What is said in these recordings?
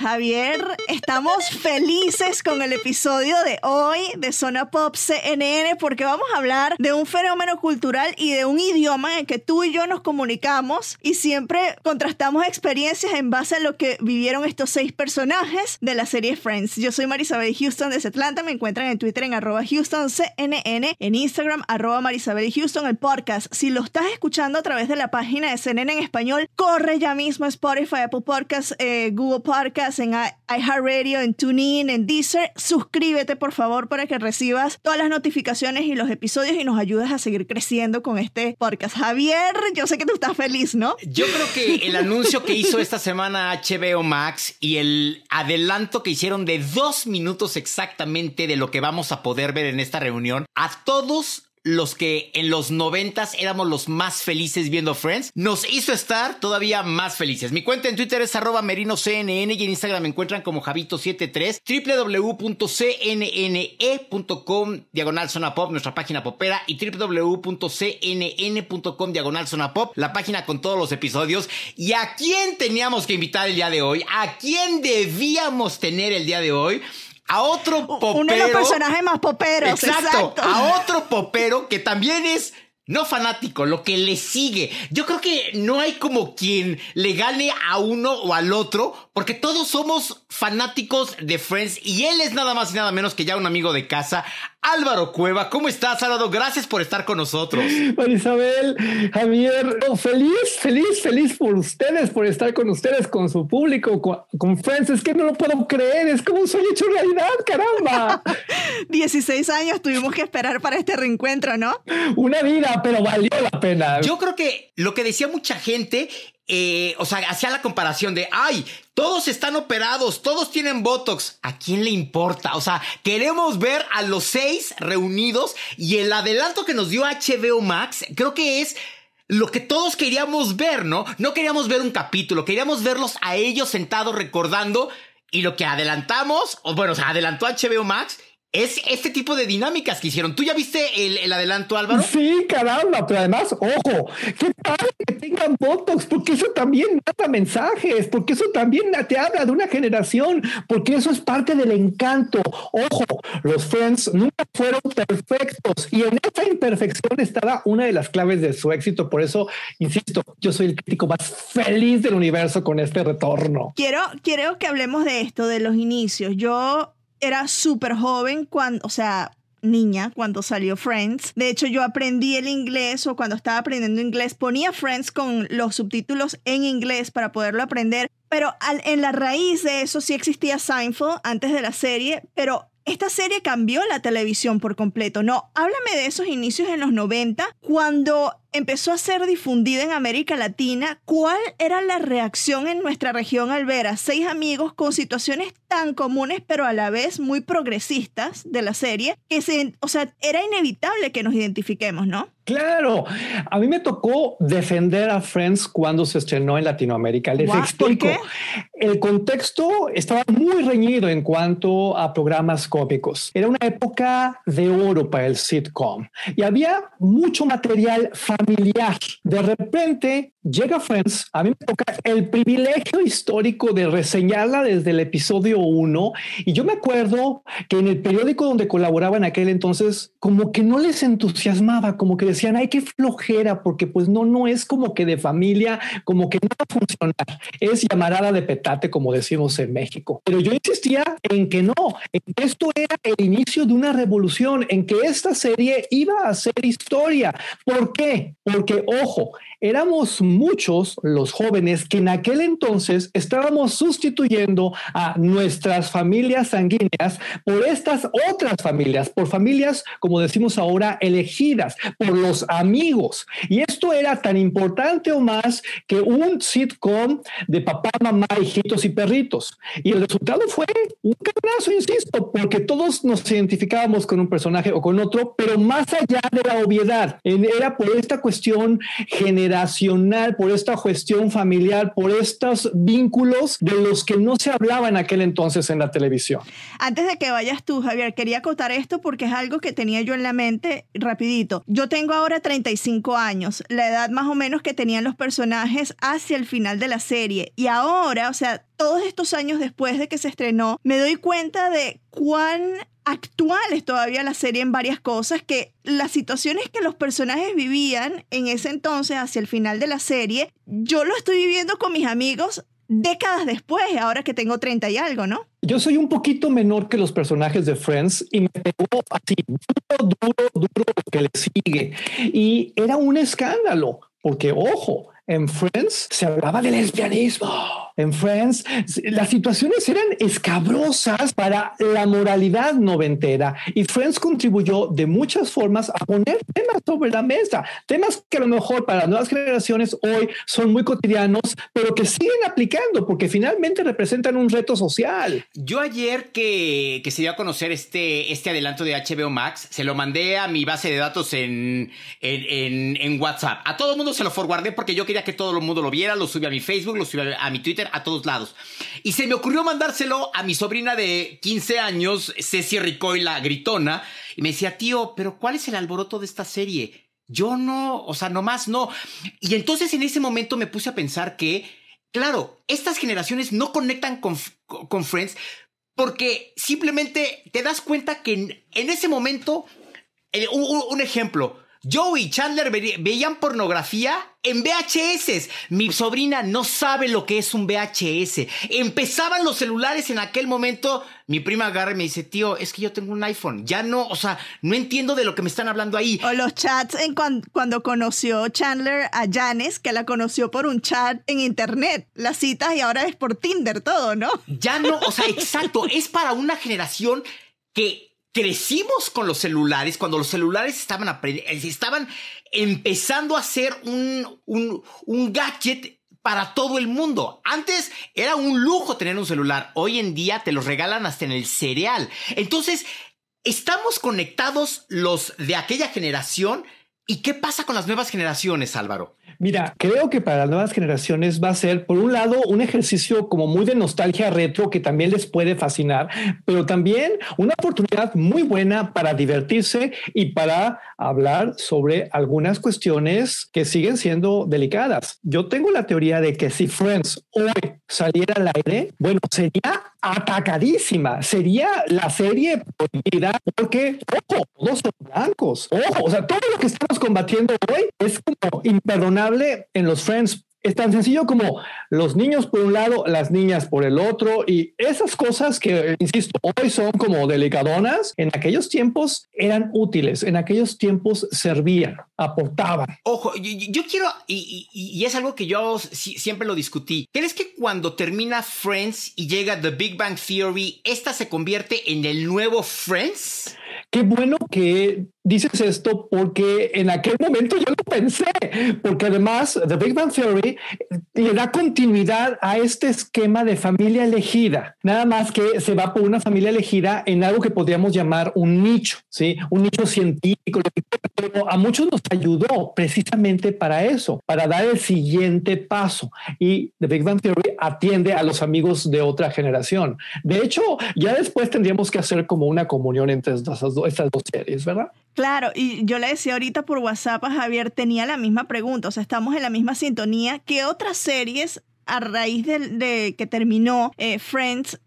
Javier, estamos felices con el episodio de hoy de Zona Pop CNN porque vamos a hablar de un fenómeno cultural y de un idioma en que tú y yo nos comunicamos y siempre contrastamos experiencias en base a lo que vivieron estos seis personajes de la serie Friends. Yo soy Marisabel Houston desde Atlanta, me encuentran en Twitter en arroba HoustonCNN, en Instagram arroba Marisabel Houston, el podcast. Si lo estás escuchando a través de la página de CNN en español, corre ya mismo a Spotify, Apple Podcasts, eh, Google Podcasts, en iHeartRadio, en TuneIn, en Deezer. Suscríbete, por favor, para que recibas todas las notificaciones y los episodios y nos ayudes a seguir creciendo con este podcast. Javier, yo sé que tú estás feliz, ¿no? Yo creo que el anuncio que hizo esta semana HBO Max y el adelanto que hicieron de dos minutos exactamente de lo que vamos a poder ver en esta reunión, a todos los que en los noventas éramos los más felices viendo Friends, nos hizo estar todavía más felices. Mi cuenta en Twitter es arroba merinoCNN y en Instagram me encuentran como Javito73, www.cnne.com diagonal pop, nuestra página popera, y www.cnn.com diagonal pop, la página con todos los episodios. ¿Y a quién teníamos que invitar el día de hoy? ¿A quién debíamos tener el día de hoy? A otro popero. Uno de los personajes más poperos. Exacto, Exacto. a otro popero que también es no fanático, lo que le sigue. Yo creo que no hay como quien le gane a uno o al otro, porque todos somos fanáticos de Friends y él es nada más y nada menos que ya un amigo de casa. Álvaro Cueva, ¿cómo estás, Álvaro? Gracias por estar con nosotros. Marisabel, Javier, oh, feliz, feliz, feliz por ustedes, por estar con ustedes, con su público, con, con Friends. Es que no lo puedo creer, es como un sueño hecho realidad, caramba. 16 años tuvimos que esperar para este reencuentro, ¿no? Una vida, pero valió la pena. Yo creo que lo que decía mucha gente, eh, o sea, hacía la comparación de, ay, todos están operados, todos tienen Botox. ¿A quién le importa? O sea, queremos ver a los seis reunidos y el adelanto que nos dio HBO Max, creo que es lo que todos queríamos ver, ¿no? No queríamos ver un capítulo, queríamos verlos a ellos sentados recordando y lo que adelantamos, o bueno, o sea, adelantó HBO Max. Es este tipo de dinámicas que hicieron. ¿Tú ya viste el, el adelanto, Álvaro? Sí, caramba, pero además, ojo, qué padre que tengan Botox, porque eso también manda mensajes, porque eso también te habla de una generación, porque eso es parte del encanto. Ojo, los Friends nunca fueron perfectos y en esa imperfección estaba una de las claves de su éxito. Por eso, insisto, yo soy el crítico más feliz del universo con este retorno. Quiero, quiero que hablemos de esto, de los inicios. Yo era súper joven cuando, o sea, niña cuando salió Friends. De hecho, yo aprendí el inglés o cuando estaba aprendiendo inglés ponía Friends con los subtítulos en inglés para poderlo aprender. Pero al- en la raíz de eso sí existía Seinfeld antes de la serie, pero esta serie cambió la televisión por completo. No, háblame de esos inicios en los 90 cuando empezó a ser difundida en América Latina, ¿cuál era la reacción en nuestra región al ver a seis amigos con situaciones tan comunes pero a la vez muy progresistas de la serie que se, o sea, era inevitable que nos identifiquemos, ¿no? Claro, a mí me tocó defender a Friends cuando se estrenó en Latinoamérica. Les explico. El contexto estaba muy reñido en cuanto a programas cómicos. Era una época de oro para el sitcom y había mucho material familiar. De repente llega Friends, a mí me toca el privilegio histórico de reseñarla desde el episodio 1 y yo me acuerdo que en el periódico donde colaboraba en aquel entonces como que no les entusiasmaba, como que decían, ay, qué flojera, porque pues no, no es como que de familia, como que no va a funcionar, es llamarada de petate, como decimos en México. Pero yo insistía en que no, esto era el inicio de una revolución, en que esta serie iba a ser historia. ¿Por qué? Porque, ojo, éramos muchos los jóvenes que en aquel entonces estábamos sustituyendo a nuestras familias sanguíneas por estas otras familias, por familias, como decimos ahora, elegidas, por los amigos. Y esto era tan importante o más que un sitcom de papá, mamá, hijitos y perritos. Y el resultado fue un canazo, insisto, porque todos nos identificábamos con un personaje o con otro, pero más allá de la obviedad, era por esta cuestión general por esta cuestión familiar, por estos vínculos de los que no se hablaba en aquel entonces en la televisión. Antes de que vayas tú, Javier, quería acotar esto porque es algo que tenía yo en la mente rapidito. Yo tengo ahora 35 años, la edad más o menos que tenían los personajes hacia el final de la serie. Y ahora, o sea, todos estos años después de que se estrenó, me doy cuenta de cuán actual es todavía la serie en varias cosas, que las situaciones que los personajes vivían en ese entonces, hacia el final de la serie, yo lo estoy viviendo con mis amigos décadas después, ahora que tengo 30 y algo, ¿no? Yo soy un poquito menor que los personajes de Friends y me pegó así duro, duro, duro que le sigue. Y era un escándalo, porque ojo, en Friends se hablaba del lesbianismo en Friends, las situaciones eran escabrosas para la moralidad noventera y Friends contribuyó de muchas formas a poner temas sobre la mesa, temas que a lo mejor para las nuevas generaciones hoy son muy cotidianos, pero que siguen aplicando porque finalmente representan un reto social. Yo ayer que, que se dio a conocer este, este adelanto de HBO Max, se lo mandé a mi base de datos en, en, WhatsApp. A todo el mundo se lo forwardé porque yo quería que todo el mundo lo viera, lo subí a mi Facebook, lo subí a mi Twitter, a todos lados. Y se me ocurrió mandárselo a mi sobrina de 15 años, Ceci Ricoy, la gritona, y me decía, tío, pero ¿cuál es el alboroto de esta serie? Yo no, o sea, nomás no. Y entonces en ese momento me puse a pensar que, claro, estas generaciones no conectan con, con Friends porque simplemente te das cuenta que en, ese momento, eh, un ejemplo, Joey y Chandler veían pornografía en VHS. Mi sobrina no sabe lo que es un VHS. Empezaban los celulares en aquel momento. Mi prima agarra y me dice, tío, es que yo tengo un iPhone. Ya no, o sea, no entiendo de lo que me están hablando ahí. O los chats en cuando, conoció Chandler a Janice, que la conoció por un chat en internet. Las citas y ahora es por Tinder todo, ¿no? Ya no, o sea, exacto. es para una generación que crecimos con los celulares, cuando los celulares estaban, estaban empezando a ser un, un, un gadget para todo el mundo. Antes era un lujo tener un celular. Hoy en día te los regalan hasta en el cereal. Entonces, estamos conectados los de aquella generación. ¿Y qué pasa con las nuevas generaciones, Álvaro? Mira, creo que para las nuevas generaciones va a ser, por un lado, un ejercicio como muy de nostalgia retro que también les puede fascinar, pero también una oportunidad muy buena para divertirse y para hablar sobre algunas cuestiones que siguen siendo delicadas. Yo tengo la teoría de que si Friends hoy saliera al aire, bueno, sería atacadísima, sería la serie prohibida porque, ojo, todos son blancos, ojo, o sea, todo lo que estamos combatiendo hoy es como imperdonable en los Friends es tan sencillo como los niños por un lado, las niñas por el otro y esas cosas que, insisto, hoy son como delicadonas, en aquellos tiempos eran útiles, en aquellos tiempos servían, aportaban. Ojo, yo, quiero, y, es algo que yo siempre lo discutí, ¿crees que cuando termina Friends y llega The Big Bang Theory, esta se convierte en el nuevo Friends? Qué bueno que dices esto porque en aquel momento yo lo pensé, porque además The Big Bang Theory le da continuidad a este esquema de familia elegida, nada más que se va por una familia elegida en algo que podríamos llamar un nicho, ¿sí? Un nicho científico, pero a muchos nos ayudó precisamente para eso, para dar el siguiente paso. Y The Big Bang Theory atiende a los amigos de otra generación. De hecho, ya después tendríamos que hacer como una comunión entre estas dos, estas dos series, ¿verdad? Claro, y yo le decía ahorita por WhatsApp a Javier, tenía la misma pregunta, o sea, estamos en la misma sintonía. ¿Qué otras series a raíz de, que terminó eh, Friends,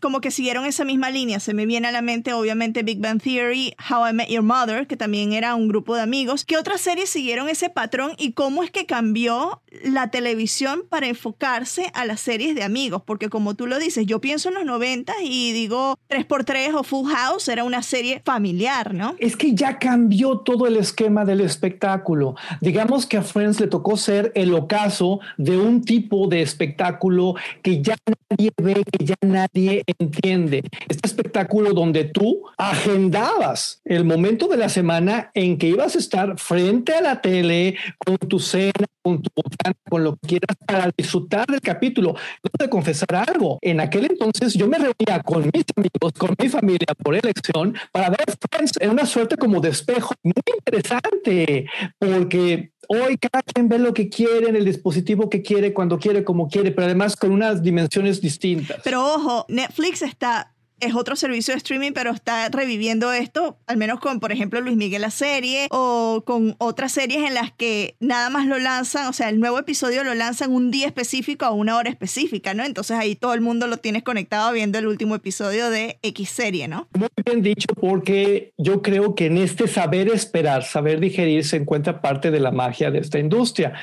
como que siguieron esa misma línea. Se me viene a la mente, obviamente, Big Bang Theory, How I Met Your Mother, que también era un grupo de amigos. ¿Qué otras series siguieron ese patrón y cómo es que cambió la televisión para enfocarse a las series de amigos? Porque como tú lo dices, yo pienso en los 90 y digo 3x3 o Full House era una serie familiar, ¿no? Es que ya cambió todo el esquema del espectáculo. Digamos que a Friends le tocó ser el ocaso de un tipo de espectáculo que ya nadie ve, que ya nadie entiende. Este espectáculo donde tú agendabas el momento de la semana en que ibas a estar frente a la tele con tu cena, con tu botana, con lo que quieras para disfrutar del capítulo. Yo te confesar algo. En aquel entonces yo me reunía con mis amigos, con mi familia por elección para ver Friends en una suerte como de espejo muy interesante porque Hoy cada quien ve lo que quiere en el dispositivo que quiere, cuando quiere, como quiere, pero además con unas dimensiones distintas. Pero ojo, Netflix está es otro servicio de streaming, pero está reviviendo esto, al menos con, por ejemplo, Luis Miguel la serie o con otras series en las que nada más lo lanzan, o sea, el nuevo episodio lo lanzan un día específico a una hora específica, ¿no? Entonces ahí todo el mundo lo tienes conectado viendo el último episodio de X serie, ¿no? Muy bien dicho, porque yo creo que en este saber esperar, saber digerir, se encuentra parte de la magia de esta industria.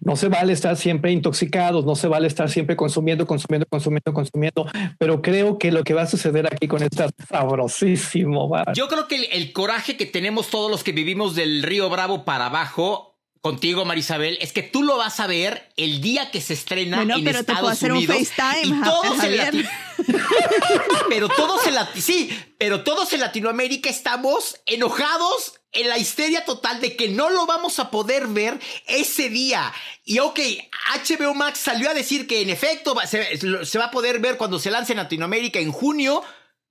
No se vale estar siempre intoxicados, no se vale estar siempre consumiendo, consumiendo, consumiendo, consumiendo, pero creo que lo que va a suceder ver aquí con esta sabrosísimo. Yo creo que el, coraje que tenemos todos los que vivimos del Río Bravo para abajo contigo, Marisabel, es que tú lo vas a ver el día que se estrena en pero Estados te puedo hacer Unidos. Un FaceTime, y todos en pero todos en sí, pero todos en Latinoamérica estamos enojados en la histeria total de que no lo vamos a poder ver ese día. Y ok, HBO Max salió a decir que en efecto se, se va a poder ver cuando se lance en Latinoamérica en junio,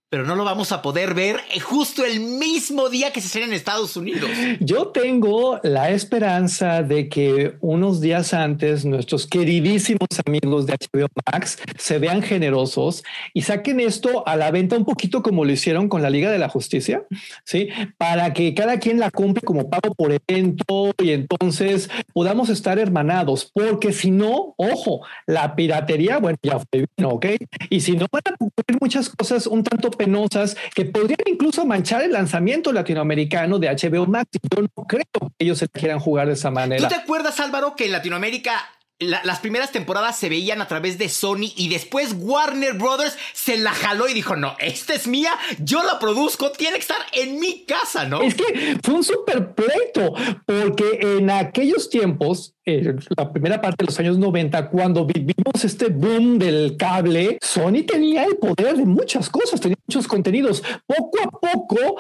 pero no lo vamos a poder ver justo el mismo día que se estrena en Estados Unidos. Yo tengo la esperanza de que unos días antes nuestros queridísimos amigos de HBO Max se vean generosos y saquen esto a la venta un poquito como lo hicieron con la Liga de la Justicia, ¿sí? Para que cada quien la compre como pago por evento y entonces podamos estar hermanados, porque si no, ojo, la piratería, bueno, ya fue ¿ok? Y si no van a ocurrir muchas cosas un tanto penosas que podrían incluso manchar el lanzamiento latinoamericano de HBO Max. Yo no creo que ellos se quieran jugar de esa manera. ¿Tú te acuerdas, Álvaro, que en Latinoamérica las primeras temporadas se veían a través de Sony y después Warner Brothers se la jaló y dijo, no, esta es mía, yo la produzco, tiene que estar en mi casa, ¿no? Es que fue un super pleito, porque en aquellos tiempos, la primera parte de los años 90, cuando vivimos este boom del cable, Sony tenía el poder de muchas cosas, tenía muchos contenidos. Poco a poco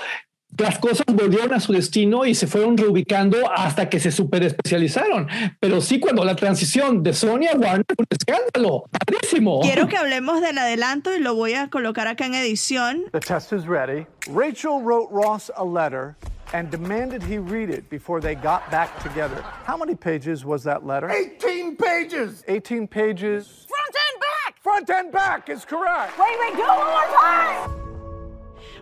las cosas volvieron a su destino y se fueron reubicando hasta que se super especializaron. Pero sí, cuando la transición de Sony a Warner fue un escándalo, padrísimo. Quiero que hablemos del adelanto y lo voy a colocar acá en edición. The test is ready. Rachel wrote Ross a letter and demanded he read it before they got back together. How many pages was that letter? 18 pages. 18 pages. Front and back. Front and back is correct. Wait, wait, do it one more time.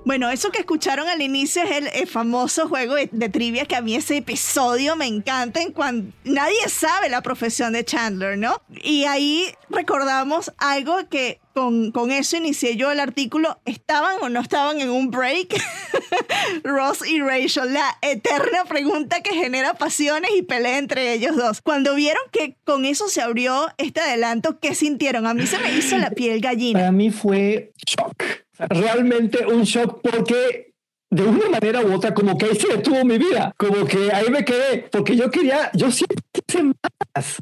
Bueno, eso que escucharon al inicio es el, famoso juego de, trivia que a mí ese episodio me encanta en cuando nadie sabe la profesión de Chandler, ¿no? Y ahí recordamos algo que con, con, eso inicié yo el artículo. ¿Estaban o no estaban en un break? Ross y Rachel, la eterna pregunta que genera pasiones y pelea entre ellos dos. Cuando vieron que con eso se abrió este adelanto, ¿qué sintieron? A mí se me hizo la piel gallina. Para mí fue shock realmente un shock porque de una manera u otra como que ahí se detuvo mi vida, como que ahí me quedé, porque yo quería, yo siempre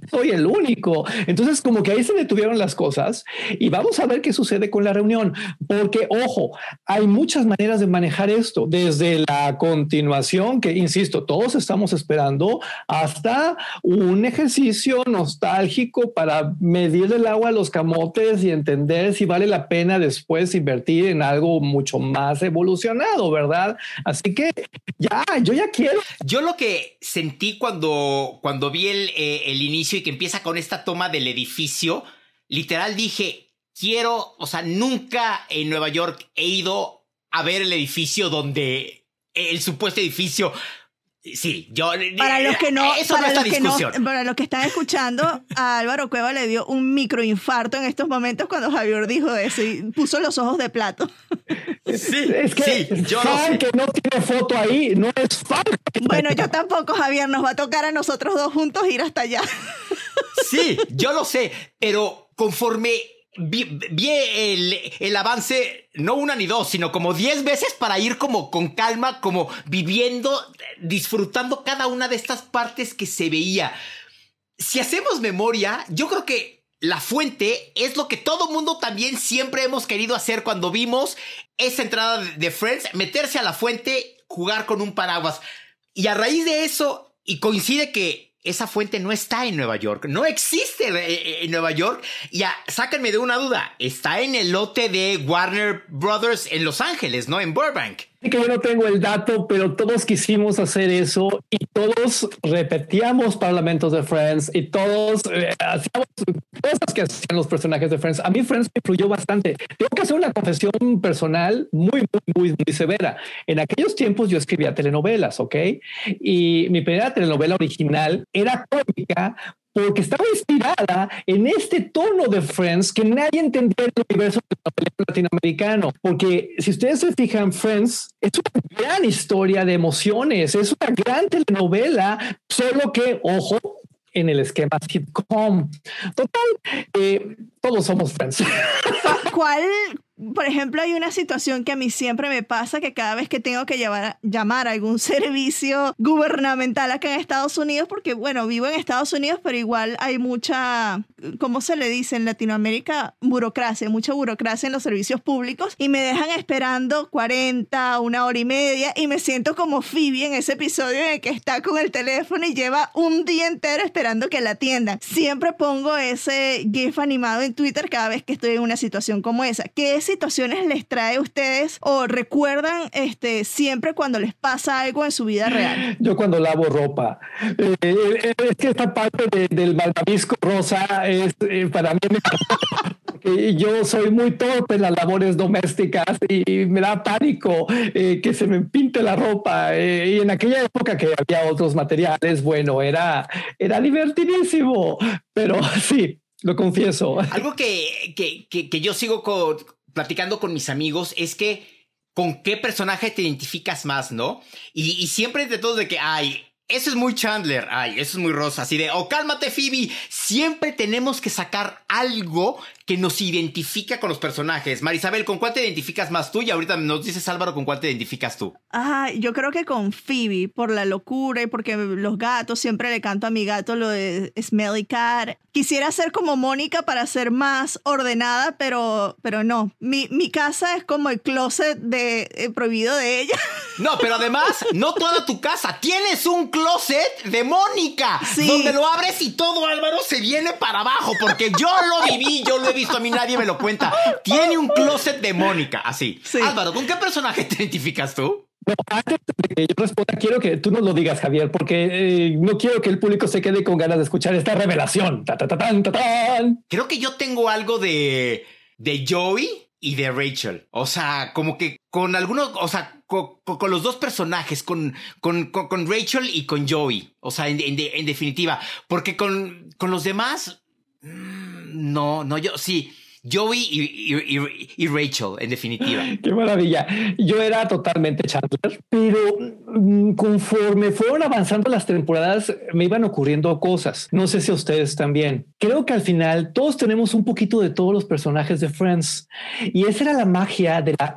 Soy el único. Entonces, como que ahí se detuvieron las cosas y vamos a ver qué sucede con la reunión. Porque, ojo, hay muchas maneras de manejar esto, desde la continuación, que insisto, todos estamos esperando, hasta un ejercicio nostálgico para medir el agua a los camotes y entender si vale la pena después invertir en algo mucho más evolucionado, ¿verdad? Así que ya, yo ya quiero. Yo lo que sentí cuando, cuando vi el, eh, el inicio y que empieza con esta toma del edificio, literal dije, quiero, o sea, nunca en Nueva York he ido a ver el edificio donde el supuesto edificio Sí, yo. Para los que no. Eso para no los que no, para los que están escuchando, a Álvaro Cueva le dio un microinfarto en estos momentos cuando Javier dijo eso y puso los ojos de plato. Sí, Es que sí, yo fan sé. que no tiene foto ahí no es fan. Bueno, yo tampoco, Javier. Nos va a tocar a nosotros dos juntos ir hasta allá. Sí, yo lo sé, pero conforme vi, el, el avance, no una ni dos, sino como diez veces para ir como con calma, como viviendo, disfrutando cada una de estas partes que se veía. Si hacemos memoria, yo creo que la fuente es lo que todo mundo también siempre hemos querido hacer cuando vimos esa entrada de Friends, meterse a la fuente, jugar con un paraguas. Y a raíz de eso, y coincide que esa fuente no está en Nueva York, no existe eh, en Nueva York. Ya, sáquenme de una duda, está en el lote de Warner Brothers en Los Ángeles, ¿no? En Burbank. Que yo no tengo el dato, pero todos quisimos hacer eso y todos repetíamos parlamentos de Friends y todos eh, hacíamos cosas que hacían los personajes de Friends. A mí Friends me influyó bastante. Tengo que hacer una confesión personal muy, muy, muy, muy severa. En aquellos tiempos yo escribía telenovelas, ¿ok? Y mi primera telenovela original era cómica porque estaba inspirada en este tono de Friends que nadie entendía en el universo latinoamericano. Porque si ustedes se fijan, Friends es una gran historia de emociones, es una gran telenovela, solo que, ojo, en el esquema sitcom. Total, eh, todos somos Friends. ¿Cuál, por ejemplo, hay una situación que a mí siempre me pasa que cada vez que tengo que llevar, llamar a algún servicio gubernamental acá en Estados Unidos, porque bueno, vivo en Estados Unidos, pero igual hay mucha, ¿cómo se le dice en Latinoamérica? Burocracia, mucha burocracia en los servicios públicos y me dejan esperando 40, una hora y media y me siento como Phoebe en ese episodio en el que está con el teléfono y lleva un día entero esperando que la atiendan. Siempre pongo ese GIF animado en Twitter cada vez que estoy en una situación como esa. ¿Qué situaciones les trae a ustedes o recuerdan este, siempre cuando les pasa algo en su vida real? Yo cuando lavo ropa, eh, eh, es que esta parte de- del malvavisco rosa es eh, para mí. porque Yo soy muy torpe en las labores domésticas y me da pánico eh, que se me pinte la ropa. eh, y en aquella época que había otros materiales, bueno, era, era divertidísimo. Pero sí, lo confieso. Algo que, que, que, que yo sigo co- platicando con mis amigos es que con qué personaje te identificas más, ¿no? Y, siempre entre todos de que, ay, eso es muy Chandler, ay, eso es muy Rosa, así de, oh, cálmate Phoebe, siempre tenemos que sacar algo que nos identifica con los personajes. Marisabel, ¿con cuál te identificas más tú? Y ahorita nos dices Álvaro, ¿con cuál te identificas tú? Ah, yo creo que con Phoebe, por la locura y porque los gatos, siempre le canto a mi gato lo de Smelly Cat. Quisiera ser como Mónica para ser más ordenada, pero, pero no. Mi, mi casa es como el closet de, eh, prohibido de ella. No, pero además, no toda tu casa. Tienes un closet de Mónica. Sí. Donde lo abres y todo Álvaro se viene para abajo. Porque yo lo viví, yo lo he visto, a mí nadie me lo cuenta. Tiene un closet de Mónica, así. Sí. Álvaro, ¿con qué personaje te identificas tú? No, antes de que yo responda, quiero que tú nos lo digas, Javier, porque eh, no quiero que el público se quede con ganas de escuchar esta revelación. Ta, ta, ta, tan, ta, tan. Creo que yo tengo algo de, de Joey y de Rachel. O sea, como que con algunos, o sea, co- co- con, los dos personajes, con, con, con- con Rachel y con Joey. O sea, en, en en definitiva. Porque con, con los demás, no, no, yo, sí. Joey y, y- y- Rachel, en definitiva. Qué maravilla. Yo era totalmente Chandler, pero mm, conforme fueron avanzando las temporadas, me iban ocurriendo cosas. No sé si a ustedes también. Creo que al final todos tenemos un poquito de todos los personajes de Friends y esa era la magia de la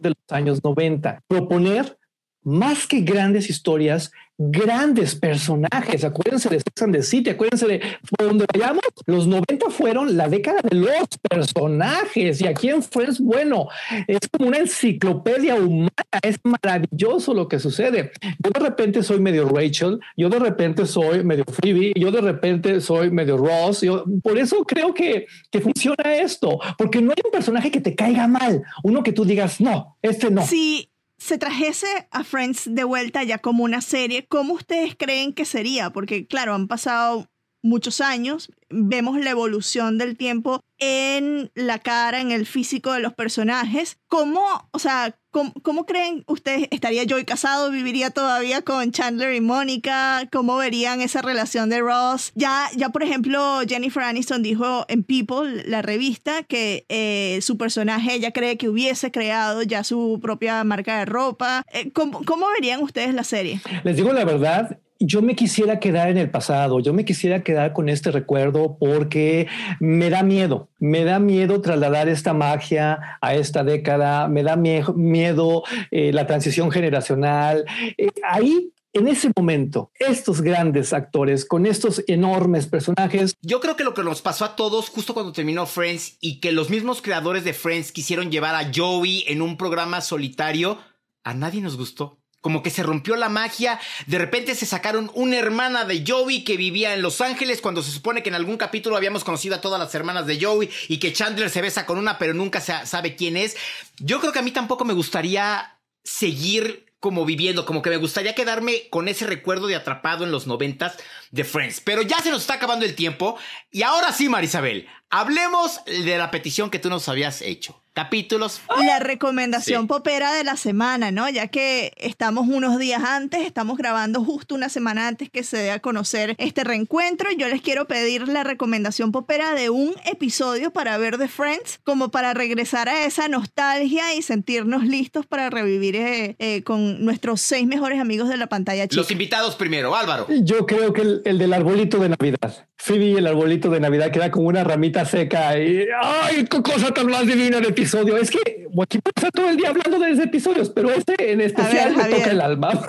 de los años 90. Proponer más que grandes historias, grandes personajes. Acuérdense de Sex and the City, acuérdense de por donde vayamos. Los 90 fueron la década de los personajes y aquí en Friends, bueno, es como una enciclopedia humana. Es maravilloso lo que sucede. Yo de repente soy medio Rachel, yo de repente soy medio Phoebe, yo de repente soy medio Ross. Yo, por eso creo que, que funciona esto, porque no hay un personaje que te caiga mal, uno que tú digas, no, este no. Si se trajese a Friends de vuelta ya como una serie, ¿cómo ustedes creen que sería? Porque claro, han pasado muchos años, vemos la evolución del tiempo en la cara, en el físico de los personajes. ¿Cómo, o sea, cómo, cómo creen ustedes, estaría Joey casado, viviría todavía con Chandler y Mónica? ¿Cómo verían esa relación de Ross? Ya, ya por ejemplo, Jennifer Aniston dijo en People, la revista, que eh, su personaje ella cree que hubiese creado ya su propia marca de ropa. Eh, ¿cómo, ¿Cómo verían ustedes la serie? Les digo la verdad, yo me quisiera quedar en el pasado, yo me quisiera quedar con este recuerdo porque me da miedo, me da miedo trasladar esta magia a esta década, me da miedo eh, la transición generacional. Eh, ahí en ese momento, estos grandes actores con estos enormes personajes. Yo creo que lo que nos pasó a todos justo cuando terminó Friends y que los mismos creadores de Friends quisieron llevar a Joey en un programa solitario, a nadie nos gustó como que se rompió la magia. De repente se sacaron una hermana de Joey que vivía en Los Ángeles cuando se supone que en algún capítulo habíamos conocido a todas las hermanas de Joey y que Chandler se besa con una pero nunca se sabe quién es. Yo creo que a mí tampoco me gustaría seguir como viviendo, como que me gustaría quedarme con ese recuerdo de atrapado en los noventas de Friends. Pero ya se nos está acabando el tiempo. Y ahora sí, Marisabel, hablemos de la petición que tú nos habías hecho capítulos. La recomendación popera de la semana, ¿no? Ya que estamos unos días antes, estamos grabando justo una semana antes que se dé a conocer este reencuentro. Yo les quiero pedir la recomendación popera de un episodio para ver The Friends, como para regresar a esa nostalgia y sentirnos listos para revivir eh, eh, con nuestros seis mejores amigos de la pantalla chica. Los invitados primero, Álvaro. Yo creo que el, del arbolito de Navidad. Phoebe y el arbolito de Navidad queda como una ramita seca y ¡ay, qué cosa tan más divina de episodio. Es que aquí pasa todo el día hablando de esos episodios, pero este en especial me toca el alma.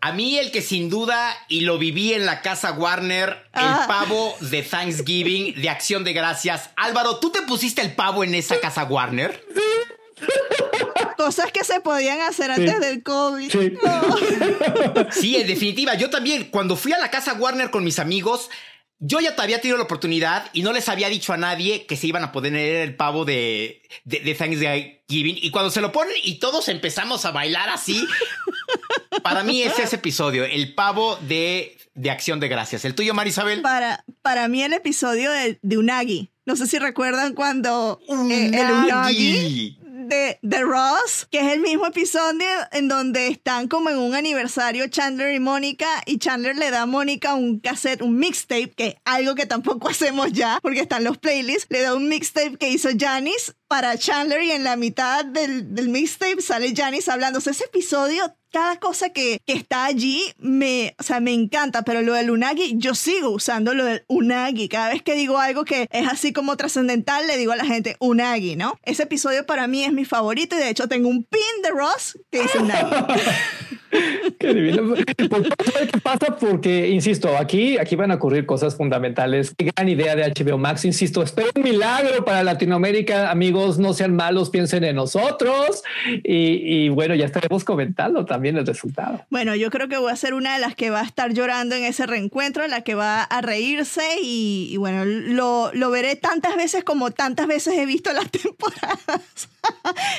A mí el que sin duda, y lo viví en la casa Warner, el ah. pavo de Thanksgiving, de Acción de Gracias. Álvaro, ¿tú te pusiste el pavo en esa casa Warner? Cosas que se podían hacer antes del COVID. sí, en definitiva. Yo también, cuando fui a la casa Warner con mis amigos, yo ya te había tenido la oportunidad y no les había dicho a nadie que se iban a poder el pavo de, de, Thanksgiving. Y cuando se lo ponen y todos empezamos a bailar así, para mí es ese episodio, el pavo de, de Acción de Gracias. ¿El tuyo, Marisabel? Para, para mí el episodio de, de Unagi. No sé si recuerdan cuando eh, el Unagi de, de Ross, que es el mismo episodio en donde están como en un aniversario Chandler y Mónica y Chandler le da a Mónica un cassette, un mixtape, que algo que tampoco hacemos ya porque están los playlists, le da un mixtape que hizo Janice para Chandler y en la mitad del, del mixtape sale Janice hablando. ese episodio cada cosa que, que, está allí me, o sea, me encanta, pero lo del unagi, yo sigo usando lo del unagi. Cada vez que digo algo que es así como trascendental, le digo a la gente unagi, ¿no? Ese episodio para mí es mi favorito y de hecho tengo un pin de Ross que dice unagi. Qué divino. ¿Qué pasa? Porque, insisto, aquí, aquí van a ocurrir cosas fundamentales. Qué gran idea de HBO Max. Insisto, espero un milagro para Latinoamérica. Amigos, no sean malos, piensen en nosotros. Y, bueno, ya estaremos comentando también el resultado. Bueno, yo creo que voy a ser una de las que va a estar llorando en ese reencuentro, la que va a reírse. Y, bueno, lo, lo veré tantas veces como tantas veces he visto las temporadas.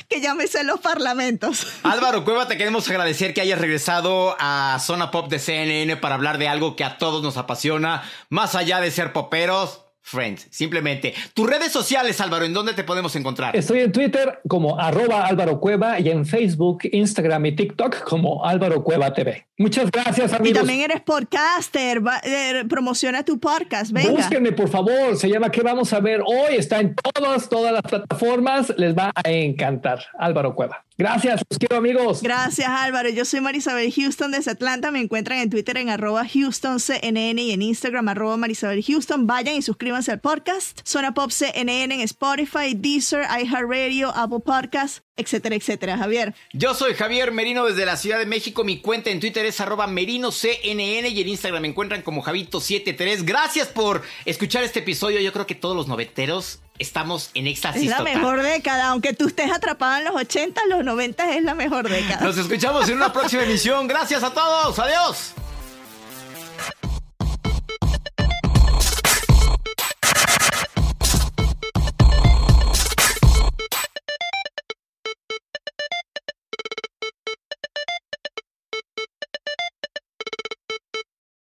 que ya me sé los parlamentos. Álvaro Cueva, te queremos agradecer que hayas regresado a Zona Pop de CNN para hablar de algo que a todos nos apasiona, más allá de ser poperos. Friends, simplemente. Tus redes sociales, Álvaro, ¿en dónde te podemos encontrar? Estoy en Twitter como arroba Álvaro Cueva y en Facebook, Instagram y TikTok como Álvaro Cueva TV. Muchas gracias, amigos. Y también eres podcaster, eh, promociona tu podcast, venga. Búsquenme, por favor, se llama ¿Qué vamos a ver hoy? Está en todas, todas las plataformas, les va a encantar. Álvaro Cueva. Gracias, los quiero amigos. Gracias Álvaro, yo soy Marisabel Houston desde Atlanta, me encuentran en Twitter en arroba HoustonCNN y en Instagram arroba Marisabel Houston. Vayan y suscríbanse al podcast. Zona Pop CNN en Spotify, Deezer, iHeartRadio, Apple Podcasts, etcétera, etcétera. Javier. Yo soy Javier Merino desde la Ciudad de México. Mi cuenta en Twitter es arroba merinoCNN y en Instagram me encuentran como Javito73. Gracias por escuchar este episodio. Yo creo que todos los noveteros estamos en éxtasis Es la total. mejor década, aunque tú estés atrapado en los 80, los 90 es la mejor década. Nos escuchamos en una próxima emisión. Gracias a todos. Adiós.